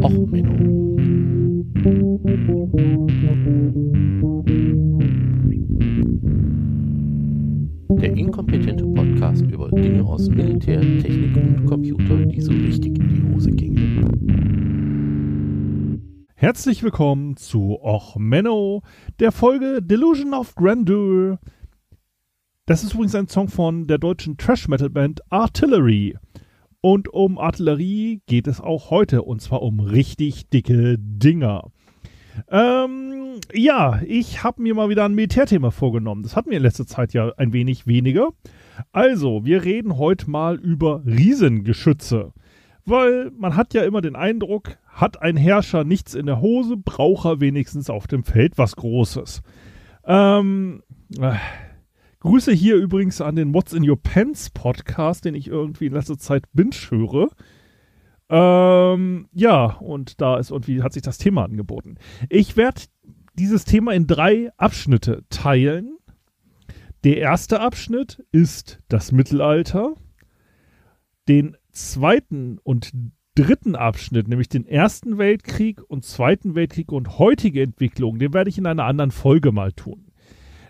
Och Menno. Der inkompetente Podcast über Dinge aus Militär, Technik und Computer, die so richtig in die Hose gingen. Herzlich willkommen zu Och Menno, der Folge Delusion of Grandeur. Das ist übrigens ein Song von der deutschen Trash-Metal-Band Artillery. Und um Artillerie geht es auch heute, und zwar um richtig dicke Dinger. Ähm, ja, ich habe mir mal wieder ein Militärthema vorgenommen. Das hatten wir in letzter Zeit ja ein wenig weniger. Also, wir reden heute mal über Riesengeschütze. Weil man hat ja immer den Eindruck, hat ein Herrscher nichts in der Hose, braucht er wenigstens auf dem Feld was Großes. Ähm, äh, Grüße hier übrigens an den What's in Your Pants Podcast, den ich irgendwie in letzter Zeit binge höre. Ähm, ja, und da ist irgendwie, hat sich das Thema angeboten. Ich werde dieses Thema in drei Abschnitte teilen. Der erste Abschnitt ist das Mittelalter. Den zweiten und dritten Abschnitt, nämlich den Ersten Weltkrieg und Zweiten Weltkrieg und heutige Entwicklung, den werde ich in einer anderen Folge mal tun.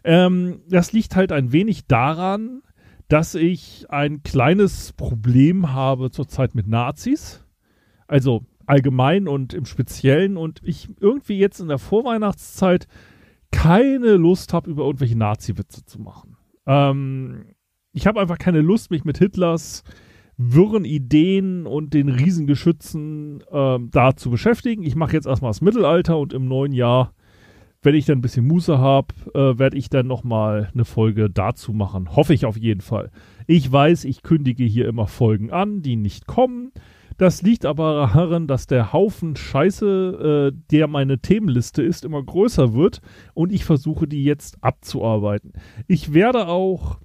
Ähm, das liegt halt ein wenig daran, dass ich ein kleines Problem habe zurzeit mit Nazis. Also allgemein und im Speziellen. Und ich irgendwie jetzt in der Vorweihnachtszeit keine Lust habe, über irgendwelche Nazi-Witze zu machen. Ähm, ich habe einfach keine Lust, mich mit Hitlers wirren Ideen und den Riesengeschützen ähm, da zu beschäftigen. Ich mache jetzt erstmal das Mittelalter und im neuen Jahr wenn ich dann ein bisschen Muße habe, äh, werde ich dann nochmal eine Folge dazu machen. Hoffe ich auf jeden Fall. Ich weiß, ich kündige hier immer Folgen an, die nicht kommen. Das liegt aber daran, dass der Haufen Scheiße, äh, der meine Themenliste ist, immer größer wird und ich versuche, die jetzt abzuarbeiten. Ich werde auch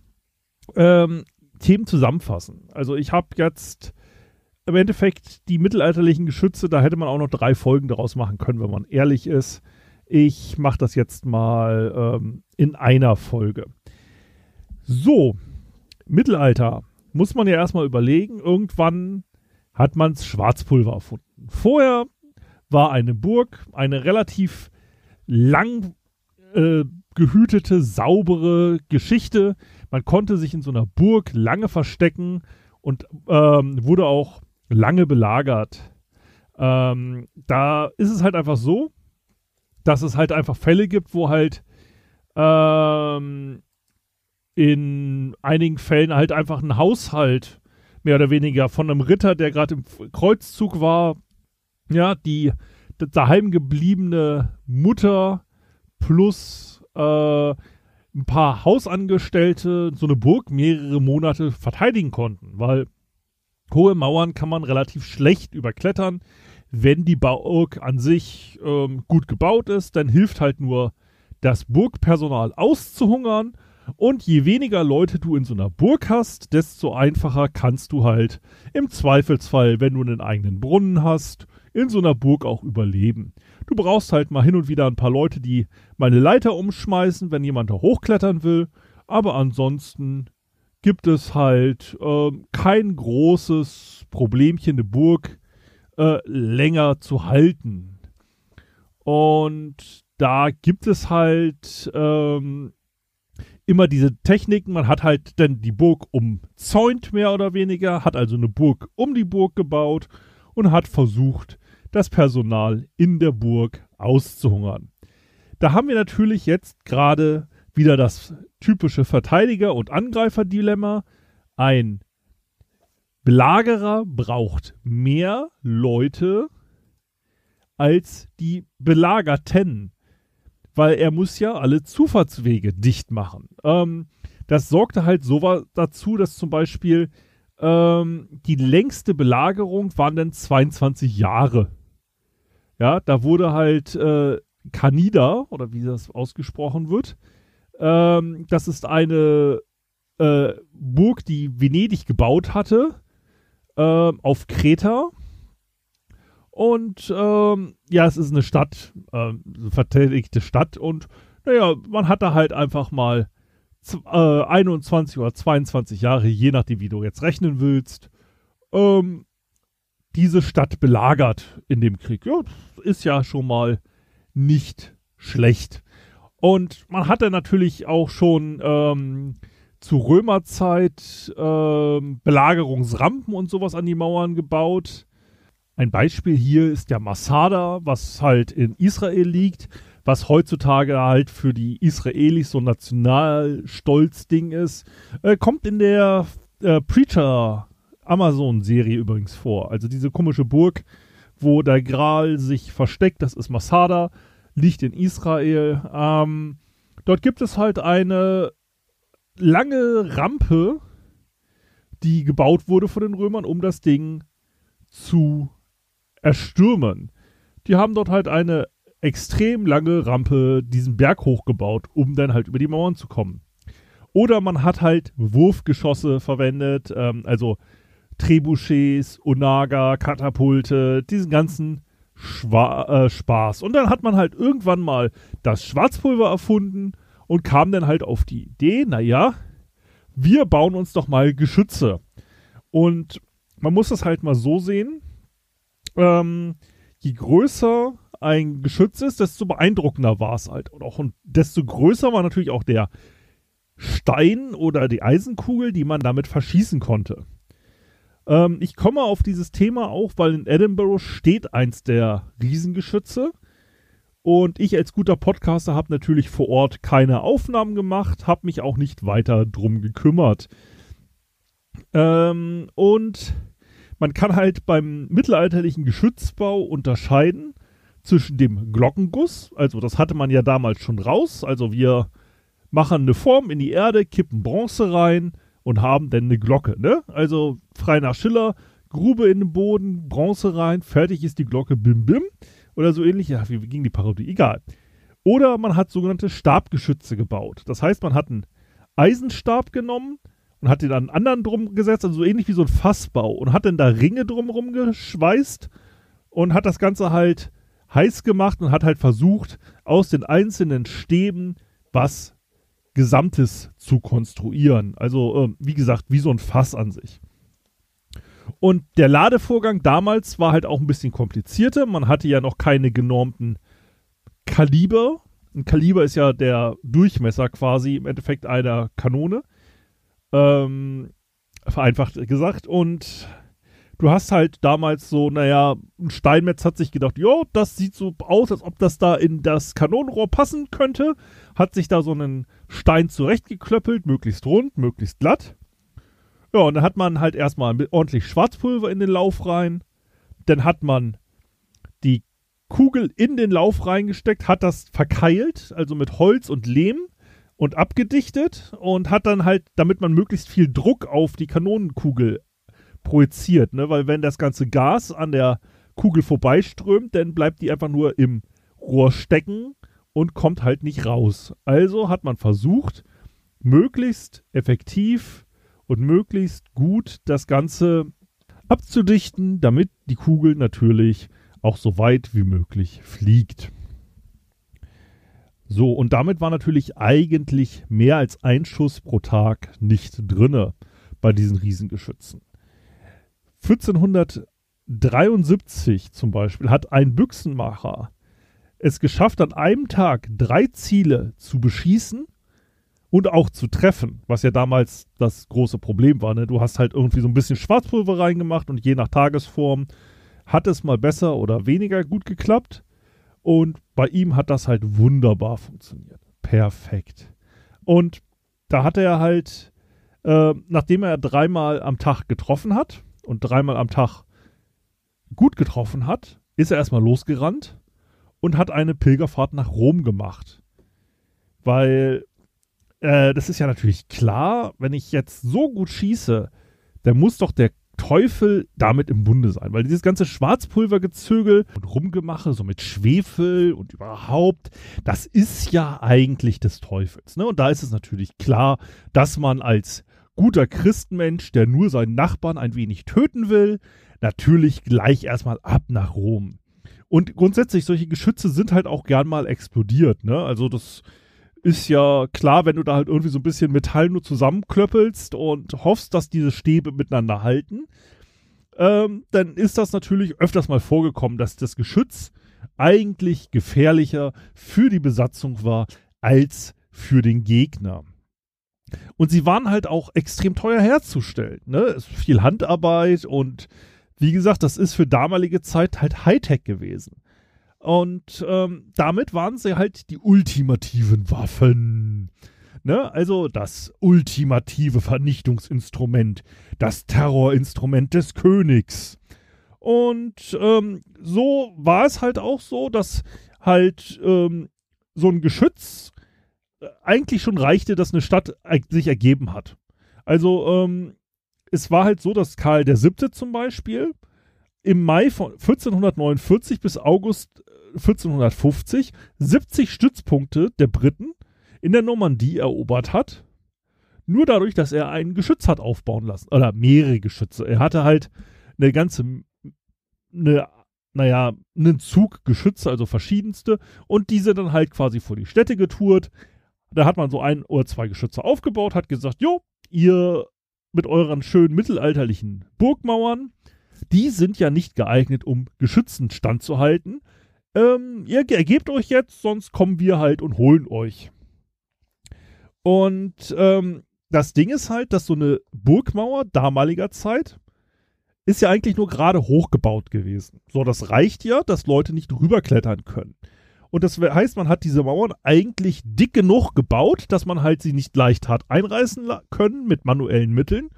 ähm, Themen zusammenfassen. Also ich habe jetzt im Endeffekt die mittelalterlichen Geschütze, da hätte man auch noch drei Folgen daraus machen können, wenn man ehrlich ist. Ich mache das jetzt mal ähm, in einer Folge. So, Mittelalter muss man ja erstmal überlegen. Irgendwann hat man Schwarzpulver erfunden. Vorher war eine Burg eine relativ lang äh, gehütete, saubere Geschichte. Man konnte sich in so einer Burg lange verstecken und ähm, wurde auch lange belagert. Ähm, da ist es halt einfach so, dass es halt einfach Fälle gibt, wo halt ähm, in einigen Fällen halt einfach ein Haushalt mehr oder weniger von einem Ritter, der gerade im Kreuzzug war, ja, die daheim gebliebene Mutter plus äh, ein paar Hausangestellte so eine Burg mehrere Monate verteidigen konnten, weil hohe Mauern kann man relativ schlecht überklettern wenn die Burg an sich ähm, gut gebaut ist, dann hilft halt nur das Burgpersonal auszuhungern. Und je weniger Leute du in so einer Burg hast, desto einfacher kannst du halt im Zweifelsfall, wenn du einen eigenen Brunnen hast, in so einer Burg auch überleben. Du brauchst halt mal hin und wieder ein paar Leute, die meine Leiter umschmeißen, wenn jemand da hochklettern will. Aber ansonsten gibt es halt äh, kein großes Problemchen, eine Burg äh, länger zu halten. Und da gibt es halt ähm, immer diese Techniken. Man hat halt dann die Burg umzäunt, mehr oder weniger, hat also eine Burg um die Burg gebaut und hat versucht, das Personal in der Burg auszuhungern. Da haben wir natürlich jetzt gerade wieder das typische Verteidiger- und Angreifer-Dilemma. Ein Belagerer braucht mehr Leute als die Belagerten, weil er muss ja alle Zufahrtswege dicht machen. Ähm, das sorgte halt so dazu, dass zum Beispiel ähm, die längste Belagerung waren dann 22 Jahre. Ja, da wurde halt äh, Canida, oder wie das ausgesprochen wird, ähm, das ist eine äh, Burg, die Venedig gebaut hatte äh, auf Kreta. Und ähm, ja, es ist eine Stadt, äh, eine verteidigte Stadt. Und naja, man hat da halt einfach mal äh, 21 oder 22 Jahre, je nachdem, wie du jetzt rechnen willst, ähm, diese Stadt belagert in dem Krieg. Ja, ist ja schon mal nicht schlecht. Und man hatte natürlich auch schon ähm, zu Römerzeit ähm, Belagerungsrampen und sowas an die Mauern gebaut. Ein Beispiel hier ist der Masada, was halt in Israel liegt, was heutzutage halt für die Israelis so ein Nationalstolz-Ding ist. Äh, kommt in der äh, Preacher Amazon-Serie übrigens vor. Also diese komische Burg, wo der Gral sich versteckt, das ist Masada, liegt in Israel. Ähm, dort gibt es halt eine lange Rampe, die gebaut wurde von den Römern, um das Ding zu erstürmen. Die haben dort halt eine extrem lange Rampe diesen Berg hochgebaut, um dann halt über die Mauern zu kommen. Oder man hat halt Wurfgeschosse verwendet, ähm, also Trebuchets, Onaga, Katapulte, diesen ganzen Schwa äh, Spaß. Und dann hat man halt irgendwann mal das Schwarzpulver erfunden und kam dann halt auf die Idee, naja, wir bauen uns doch mal Geschütze. Und man muss das halt mal so sehen, ähm, je größer ein Geschütz ist, desto beeindruckender war es halt. Und, auch, und desto größer war natürlich auch der Stein oder die Eisenkugel, die man damit verschießen konnte. Ähm, ich komme auf dieses Thema auch, weil in Edinburgh steht eins der Riesengeschütze. Und ich als guter Podcaster habe natürlich vor Ort keine Aufnahmen gemacht, habe mich auch nicht weiter drum gekümmert. Ähm, und man kann halt beim mittelalterlichen Geschützbau unterscheiden zwischen dem Glockenguss, also das hatte man ja damals schon raus, also wir machen eine Form in die Erde, kippen Bronze rein und haben dann eine Glocke, ne? Also frei nach Schiller, Grube in den Boden, Bronze rein, fertig ist die Glocke, bim bim oder so ähnlich. Ja, wie ging die Parodie? Egal. Oder man hat sogenannte Stabgeschütze gebaut. Das heißt, man hat einen Eisenstab genommen und hat den an einen anderen drum gesetzt, also so ähnlich wie so ein Fassbau und hat dann da Ringe drumherum geschweißt und hat das Ganze halt heiß gemacht und hat halt versucht, aus den einzelnen Stäben was Gesamtes zu konstruieren. Also, äh, wie gesagt, wie so ein Fass an sich. Und der Ladevorgang damals war halt auch ein bisschen komplizierter. Man hatte ja noch keine genormten Kaliber. Ein Kaliber ist ja der Durchmesser quasi im Endeffekt einer Kanone. Ähm, vereinfacht gesagt. Und du hast halt damals so, naja, ein Steinmetz hat sich gedacht, jo, das sieht so aus, als ob das da in das Kanonenrohr passen könnte. Hat sich da so einen Stein zurechtgeklöppelt, möglichst rund, möglichst glatt. Ja, und dann hat man halt erstmal ordentlich Schwarzpulver in den Lauf rein. Dann hat man die Kugel in den Lauf reingesteckt, hat das verkeilt, also mit Holz und Lehm und abgedichtet und hat dann halt, damit man möglichst viel Druck auf die Kanonenkugel projiziert, ne? Weil wenn das ganze Gas an der Kugel vorbeiströmt, dann bleibt die einfach nur im Rohr stecken und kommt halt nicht raus. Also hat man versucht, möglichst effektiv und möglichst gut das Ganze abzudichten, damit die Kugel natürlich auch so weit wie möglich fliegt. So, und damit war natürlich eigentlich mehr als ein Schuss pro Tag nicht drinne bei diesen Riesengeschützen. 1473 zum Beispiel hat ein Büchsenmacher es geschafft, an einem Tag drei Ziele zu beschießen und auch zu treffen, was ja damals das große Problem war. Ne? Du hast halt irgendwie so ein bisschen Schwarzpulver reingemacht und je nach Tagesform hat es mal besser oder weniger gut geklappt. Und bei ihm hat das halt wunderbar funktioniert. Perfekt. Und da hat er halt, äh, nachdem er dreimal am Tag getroffen hat und dreimal am Tag gut getroffen hat, ist er erstmal losgerannt und hat eine Pilgerfahrt nach Rom gemacht. Weil äh, das ist ja natürlich klar, wenn ich jetzt so gut schieße, dann muss doch der Teufel damit im Bunde sein, weil dieses ganze Schwarzpulvergezögel und Rumgemache, so mit Schwefel und überhaupt, das ist ja eigentlich des Teufels. Ne? Und da ist es natürlich klar, dass man als guter Christenmensch, der nur seinen Nachbarn ein wenig töten will, natürlich gleich erstmal ab nach Rom. Und grundsätzlich, solche Geschütze sind halt auch gern mal explodiert. Ne? Also das ist ja klar, wenn du da halt irgendwie so ein bisschen Metall nur zusammenklöppelst und hoffst, dass diese Stäbe miteinander halten. ähm, dann ist das natürlich öfters mal vorgekommen, dass das Geschütz eigentlich gefährlicher für die Besatzung war als für den Gegner. Und sie waren halt auch extrem teuer herzustellen. Ne? Es ist viel Handarbeit und wie gesagt, das ist für damalige Zeit halt Hightech gewesen. Und ähm, damit waren sie halt die ultimativen Waffen. Ne? Also das ultimative Vernichtungsinstrument, das Terrorinstrument des Königs. Und ähm, so war es halt auch so, dass halt ähm, so ein Geschütz äh, eigentlich schon reichte, dass eine Stadt sich ergeben hat. Also ähm, es war halt so, dass Karl der Siebte zum Beispiel im Mai von 1449 bis August 1450 äh, 70 Stützpunkte der Briten in der Normandie erobert hat. Nur dadurch, dass er ein Geschütz hat aufbauen lassen. Oder mehrere Geschütze. Er hatte halt eine ganze, eine, naja, einen Zug Geschütze, also verschiedenste. Und diese dann halt quasi vor die Städte getourt. Da hat man so ein oder zwei Geschütze aufgebaut, hat gesagt, jo, ihr mit euren schönen mittelalterlichen Burgmauern, die sind ja nicht geeignet, um Geschützen standzuhalten. Ähm, ihr ergebt euch jetzt, sonst kommen wir halt und holen euch. Und ähm, das Ding ist halt, dass so eine Burgmauer damaliger Zeit ist ja eigentlich nur gerade hochgebaut gewesen. So, das reicht ja, dass Leute nicht rüberklettern können. Und das heißt, man hat diese Mauern eigentlich dick genug gebaut, dass man halt sie nicht leicht hat einreißen können mit manuellen Mitteln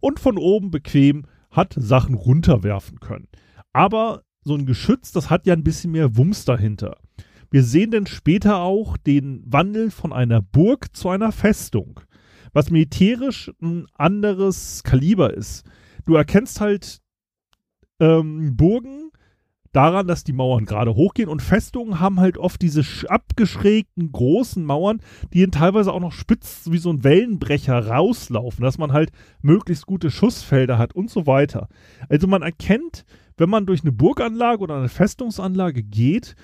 und von oben bequem hat Sachen runterwerfen können. Aber so ein Geschütz, das hat ja ein bisschen mehr Wumms dahinter. Wir sehen dann später auch den Wandel von einer Burg zu einer Festung, was militärisch ein anderes Kaliber ist. Du erkennst halt ähm, Burgen daran, dass die Mauern gerade hochgehen und Festungen haben halt oft diese abgeschrägten großen Mauern, die teilweise auch noch spitz wie so ein Wellenbrecher rauslaufen, dass man halt möglichst gute Schussfelder hat und so weiter. Also man erkennt, wenn man durch eine Burganlage oder eine Festungsanlage geht,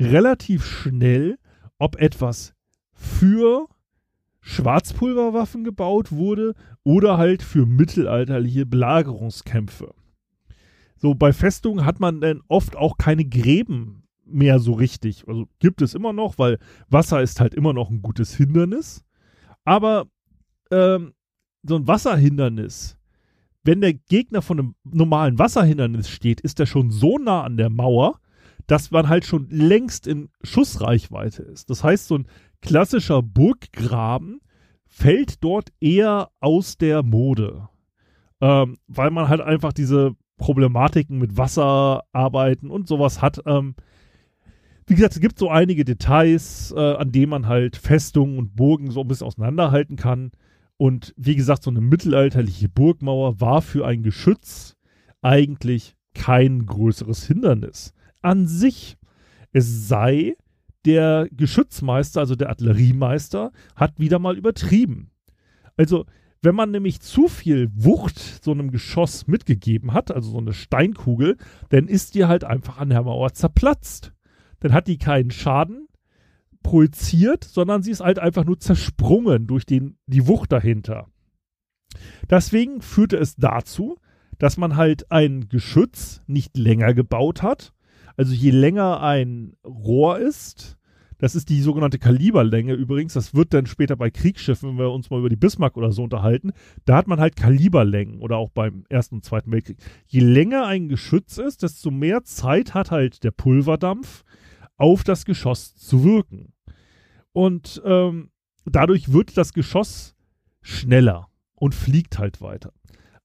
relativ schnell, ob etwas für Schwarzpulverwaffen gebaut wurde oder halt für mittelalterliche Belagerungskämpfe. So, bei Festungen hat man dann oft auch keine Gräben mehr so richtig. Also gibt es immer noch, weil Wasser ist halt immer noch ein gutes Hindernis. Aber ähm, so ein Wasserhindernis, wenn der Gegner von einem normalen Wasserhindernis steht, ist er schon so nah an der Mauer, dass man halt schon längst in Schussreichweite ist. Das heißt, so ein klassischer Burggraben fällt dort eher aus der Mode. Ähm, weil man halt einfach diese Problematiken mit Wasser arbeiten und sowas hat. Ähm, wie gesagt, es gibt so einige Details, äh, an denen man halt Festungen und Burgen so ein bisschen auseinanderhalten kann. Und wie gesagt, so eine mittelalterliche Burgmauer war für ein Geschütz eigentlich kein größeres Hindernis. An sich, es sei, der Geschützmeister, also der Artilleriemeister, hat wieder mal übertrieben. Also wenn man nämlich zu viel Wucht so einem Geschoss mitgegeben hat, also so eine Steinkugel, dann ist die halt einfach an der Mauer zerplatzt. Dann hat die keinen Schaden projiziert, sondern sie ist halt einfach nur zersprungen durch den, die Wucht dahinter. Deswegen führte es dazu, dass man halt ein Geschütz nicht länger gebaut hat. Also je länger ein Rohr ist, das ist die sogenannte Kaliberlänge übrigens. Das wird dann später bei Kriegsschiffen, wenn wir uns mal über die Bismarck oder so unterhalten, da hat man halt Kaliberlängen oder auch beim Ersten und Zweiten Weltkrieg. Je länger ein Geschütz ist, desto mehr Zeit hat halt der Pulverdampf auf das Geschoss zu wirken. Und ähm, dadurch wird das Geschoss schneller und fliegt halt weiter.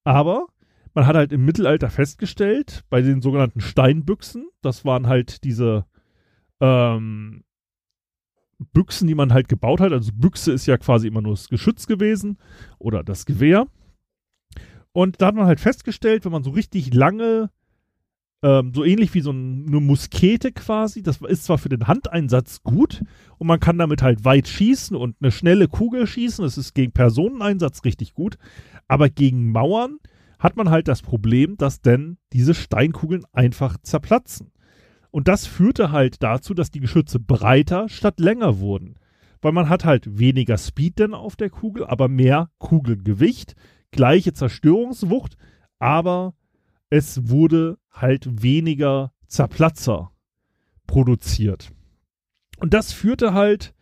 Aber man hat halt im Mittelalter festgestellt, bei den sogenannten Steinbüchsen, das waren halt diese ähm, Büchsen, die man halt gebaut hat. Also Büchse ist ja quasi immer nur das Geschütz gewesen oder das Gewehr. Und da hat man halt festgestellt, wenn man so richtig lange, ähm, so ähnlich wie so ein, eine Muskete quasi, das ist zwar für den Handeinsatz gut und man kann damit halt weit schießen und eine schnelle Kugel schießen, das ist gegen Personeneinsatz richtig gut, aber gegen Mauern hat man halt das Problem, dass denn diese Steinkugeln einfach zerplatzen. Und das führte halt dazu, dass die Geschütze breiter statt länger wurden. Weil man hat halt weniger Speed denn auf der Kugel, aber mehr Kugelgewicht, gleiche Zerstörungswucht, aber es wurde halt weniger Zerplatzer produziert. Und das führte halt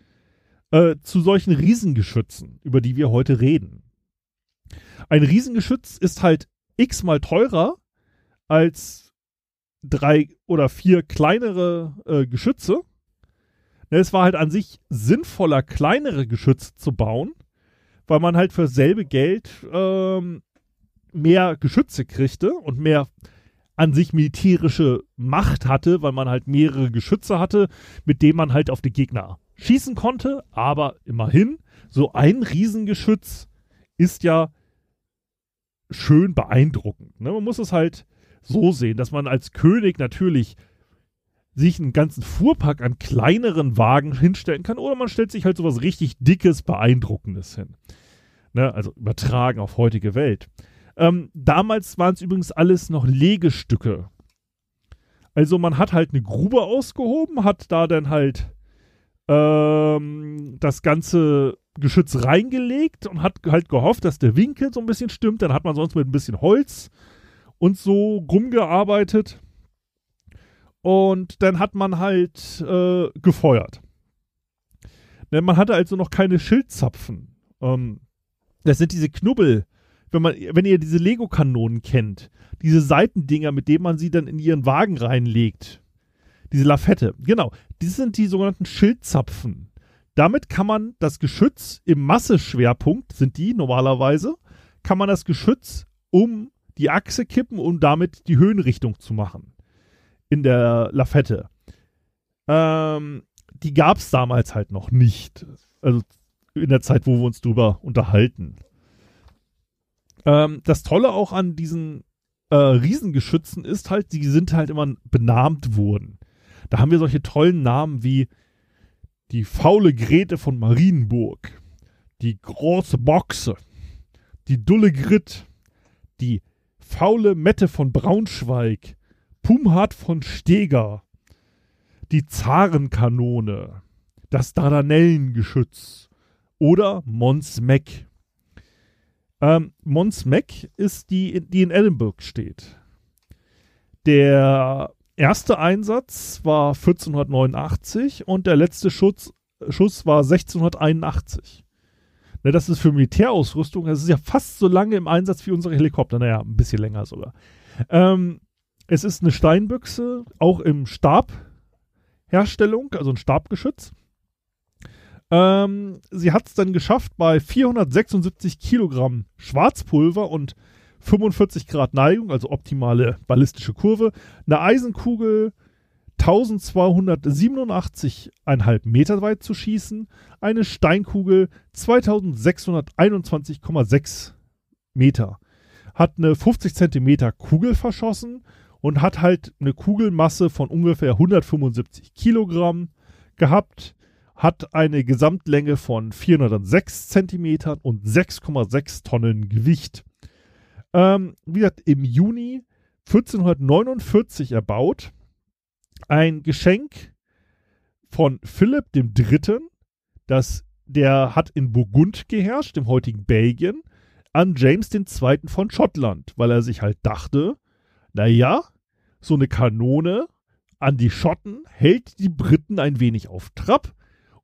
äh, zu solchen Riesengeschützen, über die wir heute reden. Ein Riesengeschütz ist halt x-mal teurer als drei oder vier kleinere äh, Geschütze. Ne, es war halt an sich sinnvoller, kleinere Geschütze zu bauen, weil man halt für selbe Geld ähm, mehr Geschütze kriegte und mehr an sich militärische Macht hatte, weil man halt mehrere Geschütze hatte, mit denen man halt auf die Gegner schießen konnte. Aber immerhin, so ein Riesengeschütz ist ja schön beeindruckend. Ne? Man muss es halt so sehen, dass man als König natürlich sich einen ganzen Fuhrpark an kleineren Wagen hinstellen kann oder man stellt sich halt sowas richtig dickes, beeindruckendes hin. Ne? Also übertragen auf heutige Welt. Ähm, damals waren es übrigens alles noch Legestücke. Also man hat halt eine Grube ausgehoben, hat da dann halt ähm, das ganze Geschütz reingelegt und hat halt gehofft, dass der Winkel so ein bisschen stimmt. Dann hat man sonst mit ein bisschen Holz und so rumgearbeitet. Und dann hat man halt äh, gefeuert. Denn man hatte also noch keine Schildzapfen. Ähm, das sind diese Knubbel, wenn man, wenn ihr diese Lego-Kanonen kennt, diese Seitendinger, mit denen man sie dann in ihren Wagen reinlegt. Diese Lafette, genau. Das sind die sogenannten Schildzapfen. Damit kann man das Geschütz im Masseschwerpunkt, sind die normalerweise, kann man das Geschütz um die Achse kippen, um damit die Höhenrichtung zu machen. In der Lafette. Ähm, die gab es damals halt noch nicht. Also in der Zeit, wo wir uns drüber unterhalten. Ähm, das Tolle auch an diesen äh, Riesengeschützen ist halt, die sind halt immer benannt worden. Da haben wir solche tollen Namen wie die faule Grete von Marienburg, die große Boxe, die dulle Grit, die faule Mette von Braunschweig, Pumhard von Steger, die Zarenkanone, das Dardanellengeschütz oder Mons Meck. Ähm, Mons Meck ist die, die in Edinburgh steht. Der erste Einsatz war 1489 und der letzte Schuss, Schuss war 1681. Ne, das ist für Militärausrüstung, das ist ja fast so lange im Einsatz wie unsere Helikopter. Naja, ein bisschen länger sogar. Ähm, es ist eine Steinbüchse, auch im Stabherstellung, also ein Stabgeschütz. Ähm, sie hat es dann geschafft, bei 476 Kilogramm Schwarzpulver und 45 Grad Neigung, also optimale ballistische Kurve, eine Eisenkugel 1287,5 Meter weit zu schießen, eine Steinkugel 2621,6 Meter. Hat eine 50 Zentimeter Kugel verschossen und hat halt eine Kugelmasse von ungefähr 175 Kilogramm gehabt hat eine Gesamtlänge von 406 Zentimetern und 6,6 Tonnen Gewicht. Ähm, wie gesagt, im Juni 1449 erbaut. Ein Geschenk von Philipp III., das, der hat in Burgund geherrscht, im heutigen Belgien, an James II. von Schottland, weil er sich halt dachte, naja, so eine Kanone an die Schotten hält die Briten ein wenig auf Trab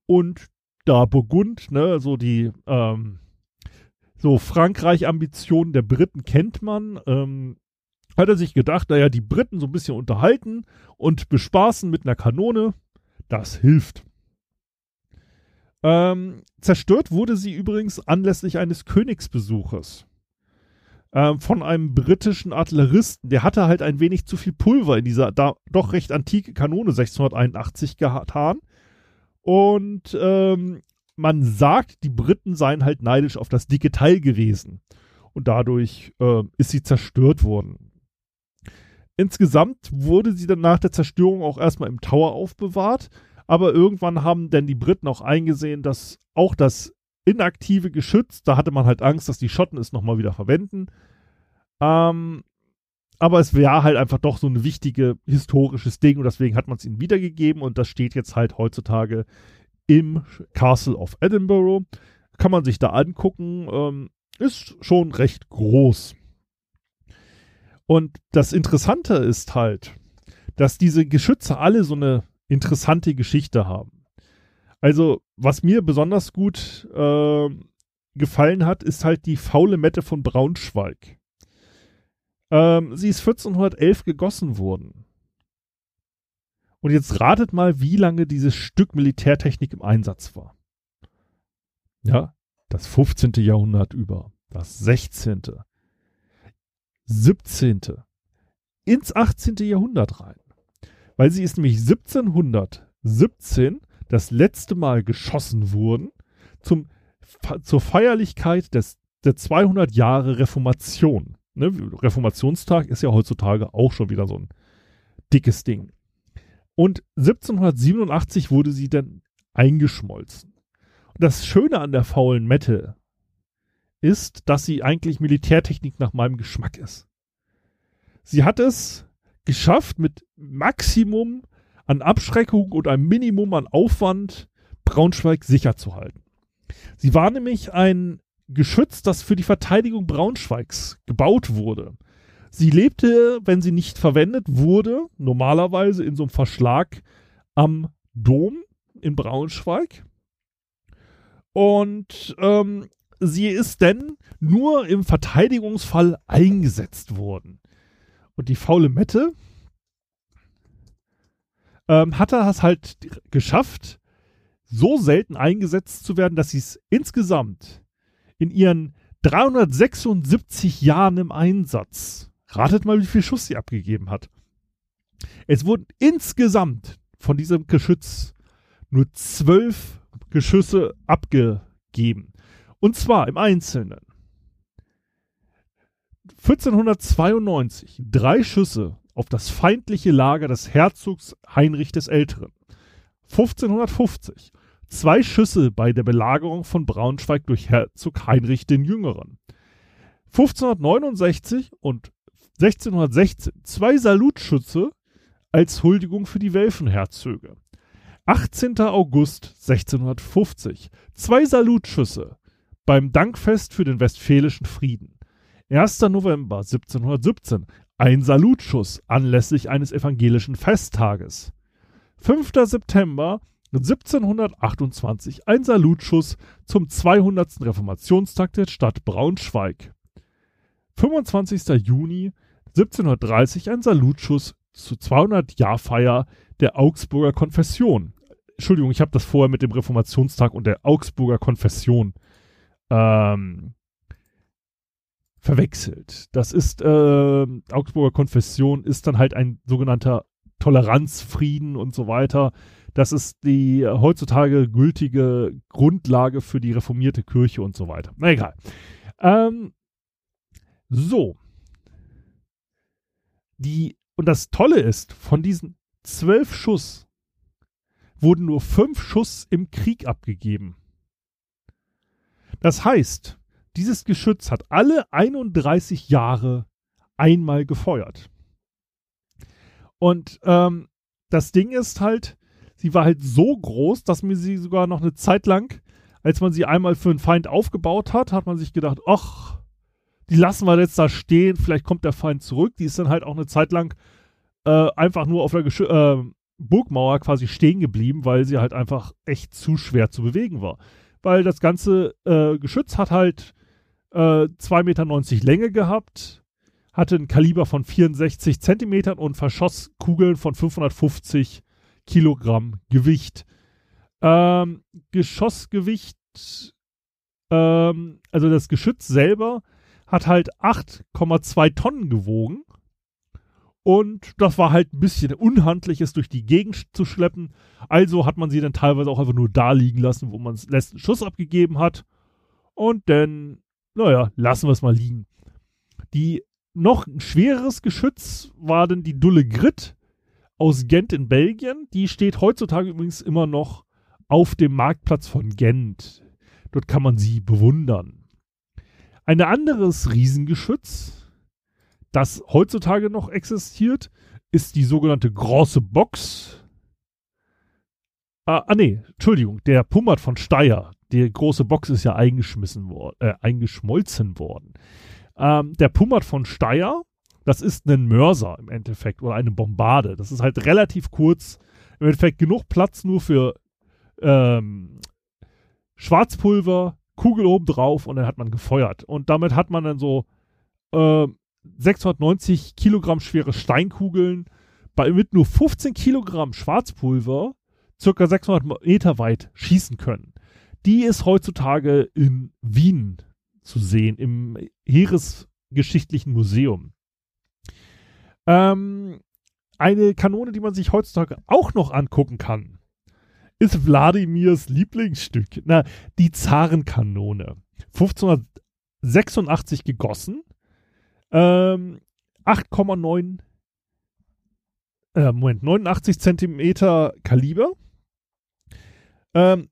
und da Burgund, ne, so die ähm, so Frankreich-Ambitionen der Briten kennt man, ähm, hat er sich gedacht, naja, die Briten so ein bisschen unterhalten und bespaßen mit einer Kanone, das hilft. Ähm, zerstört wurde sie übrigens anlässlich eines Königsbesuches ähm, von einem britischen Artilleristen. Der hatte halt ein wenig zu viel Pulver in dieser da doch recht antike Kanone 1681 getan und ähm, man sagt, die Briten seien halt neidisch auf das dicke Teil gewesen. Und dadurch äh, ist sie zerstört worden. Insgesamt wurde sie dann nach der Zerstörung auch erstmal im Tower aufbewahrt. Aber irgendwann haben dann die Briten auch eingesehen, dass auch das inaktive Geschütz, da hatte man halt Angst, dass die Schotten es nochmal wieder verwenden. Ähm, aber es wäre halt einfach doch so ein wichtiges historisches Ding und deswegen hat man es ihnen wiedergegeben und das steht jetzt halt heutzutage im Castle of Edinburgh. Kann man sich da angucken. Ähm, ist schon recht groß. Und das Interessante ist halt, dass diese Geschütze alle so eine interessante Geschichte haben. Also, was mir besonders gut äh, gefallen hat, ist halt die faule Mette von Braunschweig. Ähm, sie ist 1411 gegossen worden. Und jetzt ratet mal, wie lange dieses Stück Militärtechnik im Einsatz war. Ja, das 15. Jahrhundert über, das 16., 17., ins 18. Jahrhundert rein. Weil sie ist nämlich 1717 das letzte Mal geschossen worden zum, zur Feierlichkeit des, der 200 Jahre Reformation. Ne? Reformationstag ist ja heutzutage auch schon wieder so ein dickes Ding. Und 1787 wurde sie dann eingeschmolzen. Das Schöne an der faulen Mette ist, dass sie eigentlich Militärtechnik nach meinem Geschmack ist. Sie hat es geschafft, mit Maximum an Abschreckung und einem Minimum an Aufwand Braunschweig sicher zu halten. Sie war nämlich ein Geschütz, das für die Verteidigung Braunschweigs gebaut wurde. Sie lebte, wenn sie nicht verwendet wurde, normalerweise in so einem Verschlag am Dom in Braunschweig. Und ähm, sie ist denn nur im Verteidigungsfall eingesetzt worden. Und die faule Mette ähm, hatte es halt geschafft, so selten eingesetzt zu werden, dass sie es insgesamt in ihren 376 Jahren im Einsatz, ratet mal, wie viel Schuss sie abgegeben hat. Es wurden insgesamt von diesem Geschütz nur zwölf Geschüsse abgegeben. Und zwar im Einzelnen. 1492 drei Schüsse auf das feindliche Lager des Herzogs Heinrich des Älteren. 1550 zwei Schüsse bei der Belagerung von Braunschweig durch Herzog Heinrich den Jüngeren. 1569 und 1616 zwei Salutschüsse als Huldigung für die Welfenherzöge. 18. August 1650 zwei Salutschüsse beim Dankfest für den Westfälischen Frieden. 1. November 1717 ein Salutschuss anlässlich eines evangelischen Festtages. 5. September 1728 ein Salutschuss zum 200. Reformationstag der Stadt Braunschweig. 25. Juni 1730 ein Salutschuss zur 200-Jahr-Feier der Augsburger Konfession. Entschuldigung, ich habe das vorher mit dem Reformationstag und der Augsburger Konfession ähm, verwechselt. Das ist, äh, Augsburger Konfession ist dann halt ein sogenannter Toleranzfrieden und so weiter. Das ist die heutzutage gültige Grundlage für die reformierte Kirche und so weiter. Na egal. Ähm, so. Die, und das Tolle ist, von diesen zwölf Schuss wurden nur fünf Schuss im Krieg abgegeben. Das heißt, dieses Geschütz hat alle 31 Jahre einmal gefeuert. Und ähm, das Ding ist halt, sie war halt so groß, dass mir sie sogar noch eine Zeit lang, als man sie einmal für einen Feind aufgebaut hat, hat man sich gedacht, ach, die lassen wir jetzt da stehen, vielleicht kommt der Feind zurück. Die ist dann halt auch eine Zeit lang äh, einfach nur auf der Geschü äh, Burgmauer quasi stehen geblieben, weil sie halt einfach echt zu schwer zu bewegen war. Weil das ganze äh, Geschütz hat halt äh, 2,90 Meter Länge gehabt, hatte ein Kaliber von 64 Zentimetern und verschoss Kugeln von 550 Kilogramm Gewicht. Ähm, Geschossgewicht, ähm, also das Geschütz selber hat halt 8,2 Tonnen gewogen. Und das war halt ein bisschen unhandlich, es durch die Gegend zu schleppen. Also hat man sie dann teilweise auch einfach nur da liegen lassen, wo man den letzten Schuss abgegeben hat. Und dann, naja, lassen wir es mal liegen. Die noch schwereres Geschütz war dann die Dulle Grit aus Gent in Belgien. Die steht heutzutage übrigens immer noch auf dem Marktplatz von Gent. Dort kann man sie bewundern. Ein anderes Riesengeschütz, das heutzutage noch existiert, ist die sogenannte große Box. Ah, ah nee, Entschuldigung, der Pummert von Steyr. Die große Box ist ja eingeschmissen worden, äh, eingeschmolzen worden. Ähm, der Pummert von Steyr, das ist ein Mörser im Endeffekt oder eine Bombarde. Das ist halt relativ kurz. Im Endeffekt genug Platz nur für ähm, Schwarzpulver, Kugel oben drauf und dann hat man gefeuert. Und damit hat man dann so äh, 690 Kilogramm schwere Steinkugeln bei, mit nur 15 Kilogramm Schwarzpulver circa 600 Meter weit schießen können. Die ist heutzutage in Wien zu sehen, im Heeresgeschichtlichen Museum. Ähm, eine Kanone, die man sich heutzutage auch noch angucken kann, ist Wladimirs Lieblingsstück. Na, die Zarenkanone. 1586 gegossen. Ähm, 8,9 äh, Moment, 89 Zentimeter Kaliber. Ähm,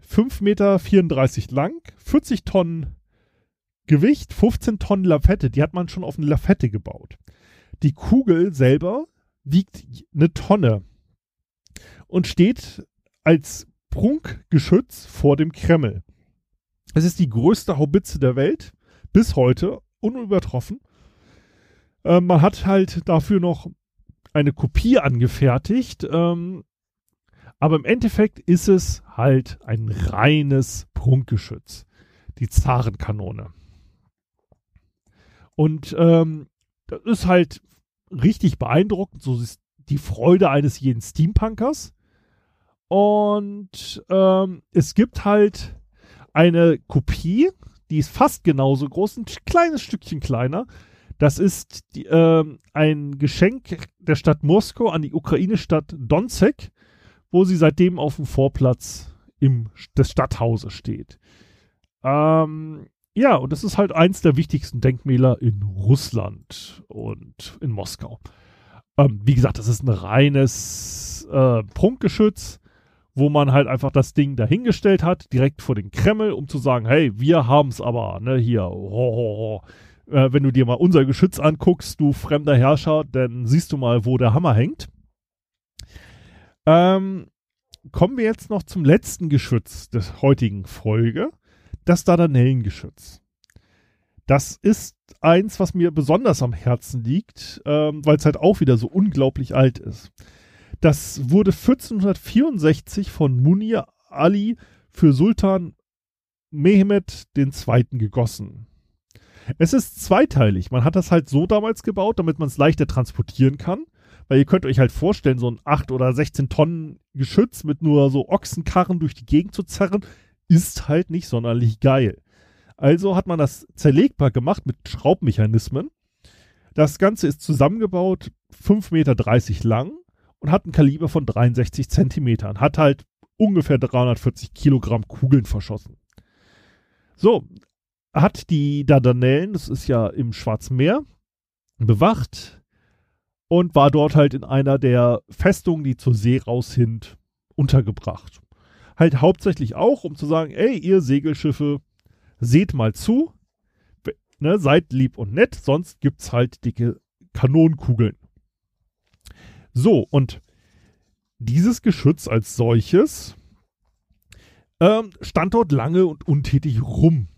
5,34 Meter lang, 40 Tonnen Gewicht, 15 Tonnen Lafette. Die hat man schon auf eine Lafette gebaut. Die Kugel selber wiegt eine Tonne und steht als Prunkgeschütz vor dem Kreml. Es ist die größte Haubitze der Welt, bis heute, unübertroffen. Äh, man hat halt dafür noch eine Kopie angefertigt, ähm, aber im Endeffekt ist es halt ein reines Prunkgeschütz. Die Zarenkanone. Und ähm, das ist halt richtig beeindruckend. So ist die Freude eines jeden Steampunkers. Und ähm, es gibt halt eine Kopie, die ist fast genauso groß, ein kleines Stückchen kleiner. Das ist die, äh, ein Geschenk der Stadt Moskau an die Ukraine-Stadt Donzek, wo sie seitdem auf dem Vorplatz im, des Stadthauses steht. Ähm, ja, und das ist halt eins der wichtigsten Denkmäler in Russland und in Moskau. Ähm, wie gesagt, das ist ein reines äh, Prunkgeschütz, wo man halt einfach das Ding dahingestellt hat, direkt vor den Kreml, um zu sagen, hey, wir haben's aber, ne, hier, ho, ho, ho. Äh, wenn du dir mal unser Geschütz anguckst, du fremder Herrscher, dann siehst du mal, wo der Hammer hängt. Ähm, kommen wir jetzt noch zum letzten Geschütz der heutigen Folge das Dardanellengeschütz. Das ist eins, was mir besonders am Herzen liegt, ähm, weil es halt auch wieder so unglaublich alt ist. Das wurde 1464 von Munir Ali für Sultan Mehmed II. gegossen. Es ist zweiteilig. Man hat das halt so damals gebaut, damit man es leichter transportieren kann. Weil ihr könnt euch halt vorstellen, so ein 8 oder 16 Tonnen Geschütz mit nur so Ochsenkarren durch die Gegend zu zerren, ist halt nicht sonderlich geil. Also hat man das zerlegbar gemacht mit Schraubmechanismen. Das Ganze ist zusammengebaut, 5,30 Meter lang und hat ein Kaliber von 63 Zentimetern. Hat halt ungefähr 340 Kilogramm Kugeln verschossen. So, hat die Dardanellen, das ist ja im Schwarzen Meer, bewacht und war dort halt in einer der Festungen, die zur See raus sind, untergebracht halt hauptsächlich auch, um zu sagen, ey, ihr Segelschiffe, seht mal zu, ne, seid lieb und nett, sonst gibt's halt dicke Kanonenkugeln. So, und dieses Geschütz als solches ähm, stand dort lange und untätig rum.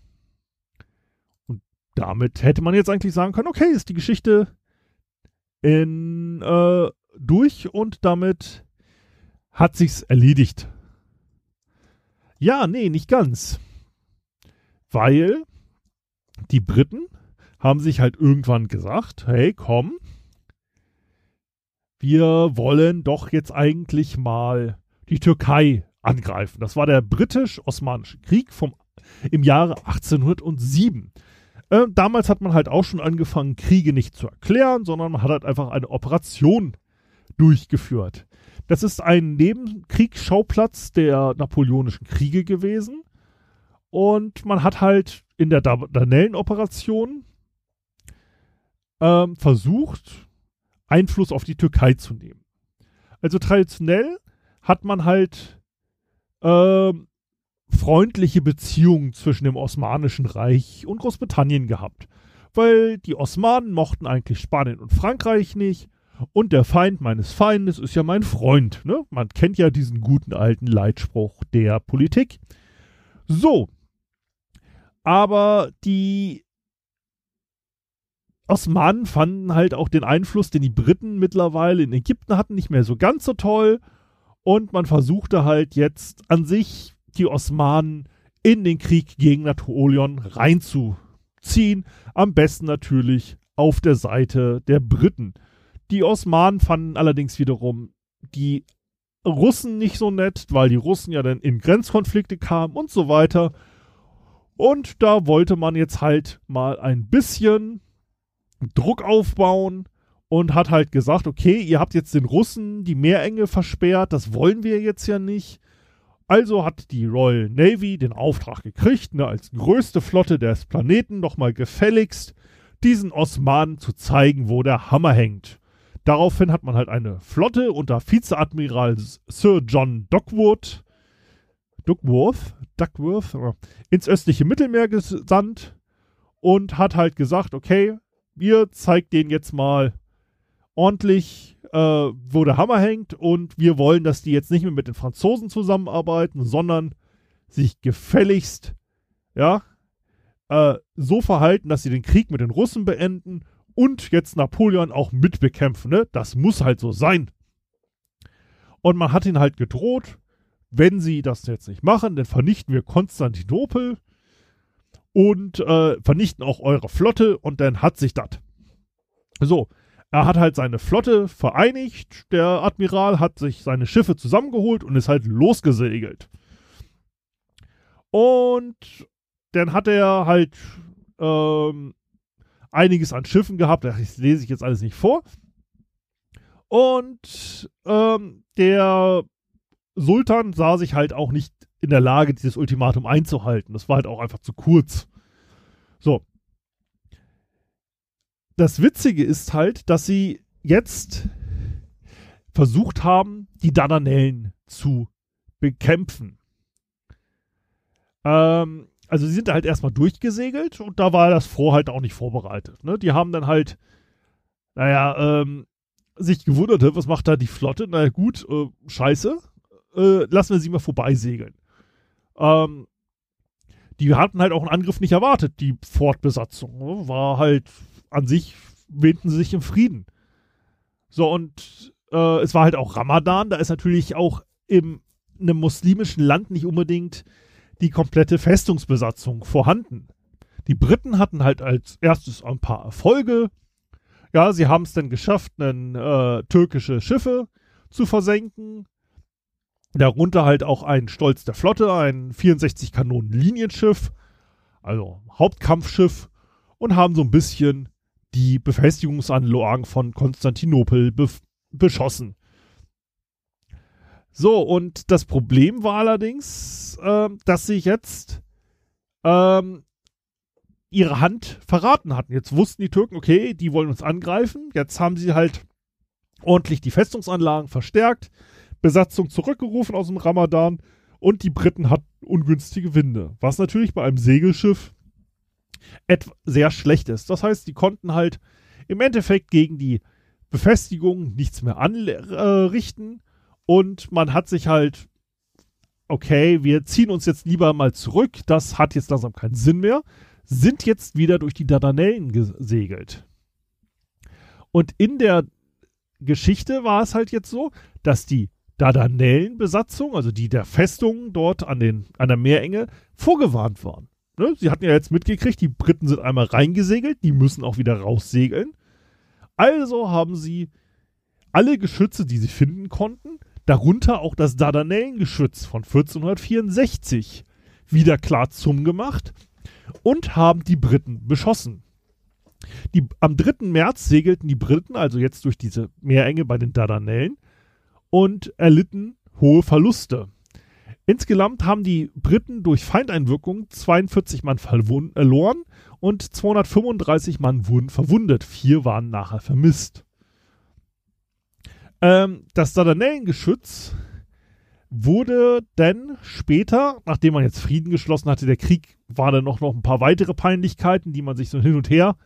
Damit hätte man jetzt eigentlich sagen können, okay, ist die Geschichte in, äh, durch und damit hat sich's erledigt. Ja, nee, nicht ganz. Weil die Briten haben sich halt irgendwann gesagt, hey, komm, wir wollen doch jetzt eigentlich mal die Türkei angreifen. Das war der britisch-osmanische Krieg vom, im Jahre 1807. Äh, damals hat man halt auch schon angefangen, Kriege nicht zu erklären, sondern man hat halt einfach eine Operation durchgeführt. Das ist ein Nebenkriegsschauplatz der napoleonischen Kriege gewesen. Und man hat halt in der Dardanellen-Operation ähm, versucht, Einfluss auf die Türkei zu nehmen. Also traditionell hat man halt ähm, freundliche Beziehungen zwischen dem Osmanischen Reich und Großbritannien gehabt. Weil die Osmanen mochten eigentlich Spanien und Frankreich nicht und der Feind meines Feindes ist ja mein Freund. Ne? Man kennt ja diesen guten alten Leitspruch der Politik. So. Aber die Osmanen fanden halt auch den Einfluss, den die Briten mittlerweile in Ägypten hatten, nicht mehr so ganz so toll. Und man versuchte halt jetzt an sich die Osmanen in den Krieg gegen Napoleon reinzuziehen. Am besten natürlich auf der Seite der Briten. Die Osmanen fanden allerdings wiederum die Russen nicht so nett, weil die Russen ja dann in Grenzkonflikte kamen und so weiter. Und da wollte man jetzt halt mal ein bisschen Druck aufbauen und hat halt gesagt, okay, ihr habt jetzt den Russen die Meerenge versperrt, das wollen wir jetzt ja nicht. Also hat die Royal Navy den Auftrag gekriegt, ne, als größte Flotte des Planeten nochmal gefälligst diesen Osmanen zu zeigen, wo der Hammer hängt. Daraufhin hat man halt eine Flotte unter Vizeadmiral Sir John Duckworth, Duckworth, Duckworth ins östliche Mittelmeer gesandt und hat halt gesagt, okay, ihr zeigt denen jetzt mal ordentlich, äh, wo der Hammer hängt und wir wollen, dass die jetzt nicht mehr mit den Franzosen zusammenarbeiten, sondern sich gefälligst, ja, äh, so verhalten, dass sie den Krieg mit den Russen beenden und jetzt Napoleon auch mitbekämpfen. Ne? Das muss halt so sein. Und man hat ihn halt gedroht, wenn sie das jetzt nicht machen, dann vernichten wir Konstantinopel und äh, vernichten auch eure Flotte und dann hat sich das. So, er hat halt seine Flotte vereinigt, der Admiral hat sich seine Schiffe zusammengeholt und ist halt losgesegelt. Und dann hat er halt ähm, einiges an Schiffen gehabt. Das lese ich jetzt alles nicht vor. Und ähm, der Sultan sah sich halt auch nicht in der Lage, dieses Ultimatum einzuhalten. Das war halt auch einfach zu kurz. So. Das Witzige ist halt, dass sie jetzt versucht haben, die Dardanellen zu bekämpfen. Ähm, also sie sind halt erstmal durchgesegelt und da war das Fort halt auch nicht vorbereitet. Ne? Die haben dann halt, naja, ähm, sich gewundert, was macht da die Flotte? Na gut, äh, scheiße, äh, lassen wir sie mal vorbeisegeln. Ähm, die hatten halt auch einen Angriff nicht erwartet, die Fortbesatzung. Ne? War halt an sich, wähnten sie sich im Frieden. So, und äh, es war halt auch Ramadan, da ist natürlich auch in einem muslimischen Land nicht unbedingt die komplette Festungsbesatzung vorhanden. Die Briten hatten halt als erstes ein paar Erfolge. Ja, sie haben es dann geschafft, einen, äh, türkische Schiffe zu versenken. Darunter halt auch ein Stolz der Flotte, ein 64 Kanonen Linienschiff, also Hauptkampfschiff, und haben so ein bisschen die Befestigungsanlagen von Konstantinopel be beschossen. So, und das Problem war allerdings, äh, dass sie jetzt ähm, ihre Hand verraten hatten. Jetzt wussten die Türken, okay, die wollen uns angreifen. Jetzt haben sie halt ordentlich die Festungsanlagen verstärkt, Besatzung zurückgerufen aus dem Ramadan und die Briten hatten ungünstige Winde, was natürlich bei einem Segelschiff sehr schlecht ist. Das heißt, die konnten halt im Endeffekt gegen die Befestigung nichts mehr anrichten. Äh, und man hat sich halt, okay, wir ziehen uns jetzt lieber mal zurück, das hat jetzt langsam keinen Sinn mehr, sind jetzt wieder durch die Dardanellen gesegelt. Und in der Geschichte war es halt jetzt so, dass die Dardanellenbesatzung, also die der Festung dort an, den, an der Meerenge, vorgewarnt waren. Ne? Sie hatten ja jetzt mitgekriegt, die Briten sind einmal reingesegelt, die müssen auch wieder raussegeln. Also haben sie alle Geschütze, die sie finden konnten, darunter auch das Dardanellengeschütz von 1464 wieder klar zum gemacht und haben die Briten beschossen. Die, am 3. März segelten die Briten also jetzt durch diese Meerenge bei den Dardanellen und erlitten hohe Verluste. Insgesamt haben die Briten durch Feindeinwirkung 42 Mann verloren und 235 Mann wurden verwundet. Vier waren nachher vermisst. Ähm, das Dardanellengeschütz wurde dann später, nachdem man jetzt Frieden geschlossen hatte, der Krieg war dann noch, noch ein paar weitere Peinlichkeiten, die man sich so hin und her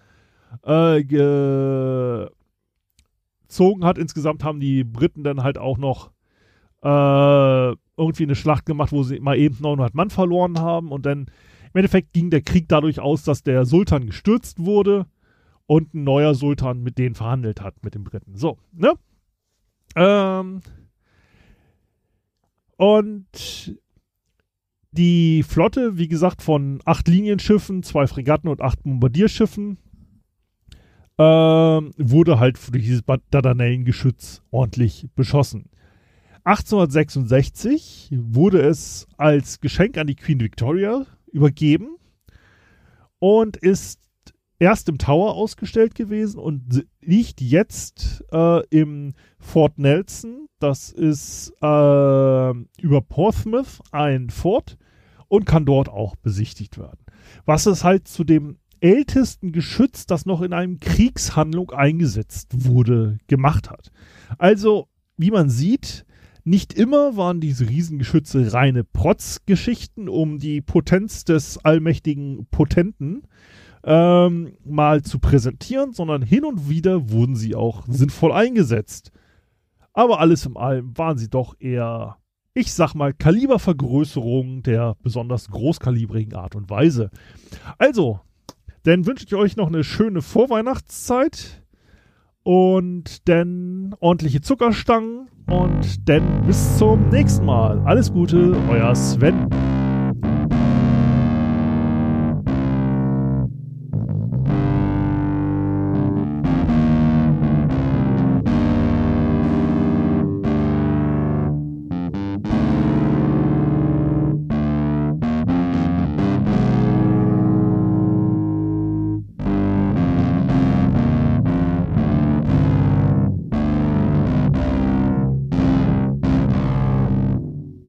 äh, gezogen hat. Insgesamt haben die Briten dann halt auch noch äh, irgendwie eine Schlacht gemacht, wo sie mal eben 900 Mann verloren haben und dann im Endeffekt ging der Krieg dadurch aus, dass der Sultan gestürzt wurde und ein neuer Sultan mit denen verhandelt hat, mit den Briten. So, ne? Ähm, und die Flotte, wie gesagt, von acht Linienschiffen, zwei Fregatten und acht Bombardierschiffen, ähm, wurde halt durch dieses Dardanellengeschütz ordentlich beschossen. 1866 wurde es als Geschenk an die Queen Victoria übergeben und ist erst im Tower ausgestellt gewesen und liegt jetzt äh, im Fort Nelson. Das ist äh, über Portsmouth ein Fort und kann dort auch besichtigt werden. Was es halt zu dem ältesten Geschütz, das noch in einem Kriegshandlung eingesetzt wurde, gemacht hat. Also, wie man sieht, nicht immer waren diese Riesengeschütze reine Protzgeschichten, um die Potenz des allmächtigen Potenten ähm, mal zu präsentieren, sondern hin und wieder wurden sie auch sinnvoll eingesetzt. Aber alles in allem waren sie doch eher, ich sag mal, Kalibervergrößerungen der besonders großkalibrigen Art und Weise. Also, dann wünsche ich euch noch eine schöne Vorweihnachtszeit und dann ordentliche Zuckerstangen und dann bis zum nächsten Mal. Alles Gute, euer Sven.